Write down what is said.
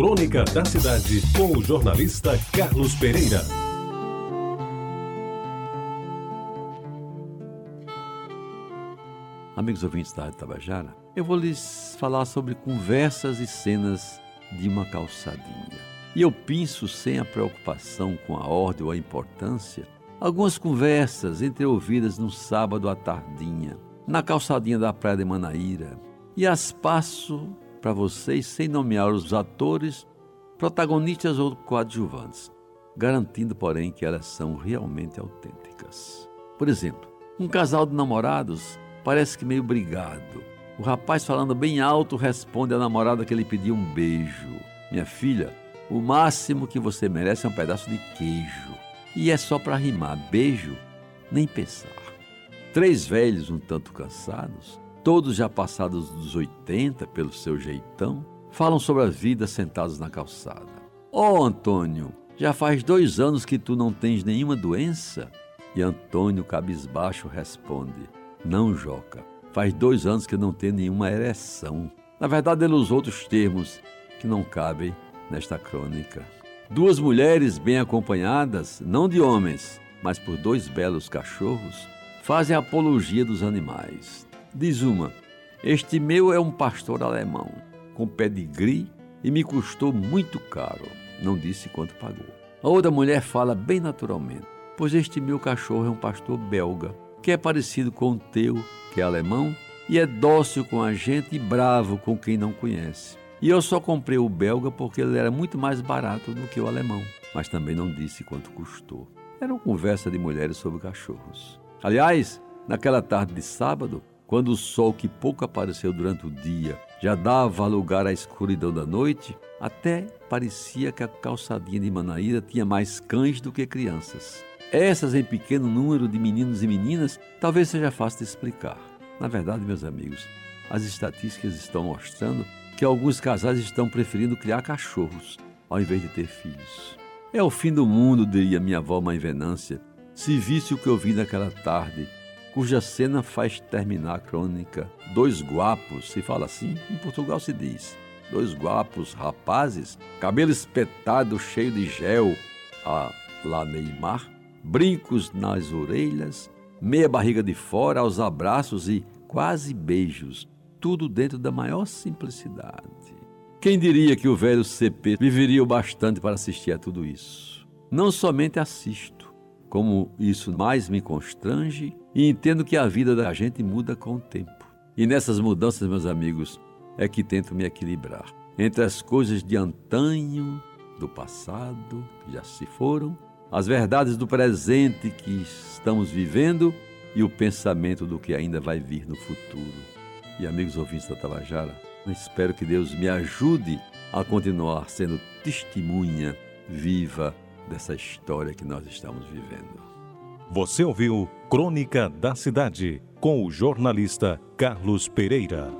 Crônica da Cidade, com o jornalista Carlos Pereira. Amigos ouvintes da Rádio Tabajara, eu vou lhes falar sobre conversas e cenas de uma calçadinha. E eu penso, sem a preocupação com a ordem ou a importância, algumas conversas entreouvidas num sábado à tardinha, na calçadinha da Praia de Manaíra, e as passo para vocês sem nomear os atores, protagonistas ou coadjuvantes, garantindo, porém, que elas são realmente autênticas. Por exemplo, um casal de namorados parece que meio brigado. O rapaz, falando bem alto, responde à namorada que ele pediu um beijo. Minha filha, o máximo que você merece é um pedaço de queijo. E é só para rimar. Beijo, nem pensar. Três velhos, um tanto cansados, todos já passados dos 80 pelo seu jeitão, falam sobre a vida sentados na calçada. Ó oh, Antônio, já faz dois anos que tu não tens nenhuma doença? E Antônio, cabisbaixo, responde: Não, Joca, faz dois anos que não tenho nenhuma ereção. Na verdade, ele usou outros termos que não cabem nesta crônica. Duas mulheres bem acompanhadas, não de homens, mas por dois belos cachorros, fazem apologia dos animais. Diz uma: Este meu é um pastor alemão, com pedigree e me custou muito caro. Não disse quanto pagou. A outra mulher fala bem naturalmente: Pois este meu cachorro é um pastor belga, que é parecido com o teu, que é alemão, e é dócil com a gente e bravo com quem não conhece. E eu só comprei o belga porque ele era muito mais barato do que o alemão, mas também não disse quanto custou. Era uma conversa de mulheres sobre cachorros. Aliás, naquela tarde de sábado, quando o sol que pouco apareceu durante o dia já dava lugar à escuridão da noite, até parecia que a calçadinha de Manaíra tinha mais cães do que crianças. Essas em pequeno número de meninos e meninas talvez seja fácil de explicar. Na verdade, meus amigos, as estatísticas estão mostrando que alguns casais estão preferindo criar cachorros ao invés de ter filhos. É o fim do mundo, diria minha avó Mãe Venância, se visse o que eu vi naquela tarde cuja cena faz terminar a crônica. Dois guapos, se fala assim, em Portugal se diz. Dois guapos rapazes, cabelo espetado, cheio de gel, a lá Neymar, brincos nas orelhas, meia barriga de fora, aos abraços e quase beijos, tudo dentro da maior simplicidade. Quem diria que o velho CP viveria o bastante para assistir a tudo isso? Não somente assisto, como isso mais me constrange e entendo que a vida da gente muda com o tempo. E nessas mudanças, meus amigos, é que tento me equilibrar entre as coisas de antanho, do passado, que já se foram, as verdades do presente que estamos vivendo e o pensamento do que ainda vai vir no futuro. E amigos ouvintes da Tabajara, espero que Deus me ajude a continuar sendo testemunha viva dessa história que nós estamos vivendo. Você ouviu Crônica da Cidade com o jornalista Carlos Pereira.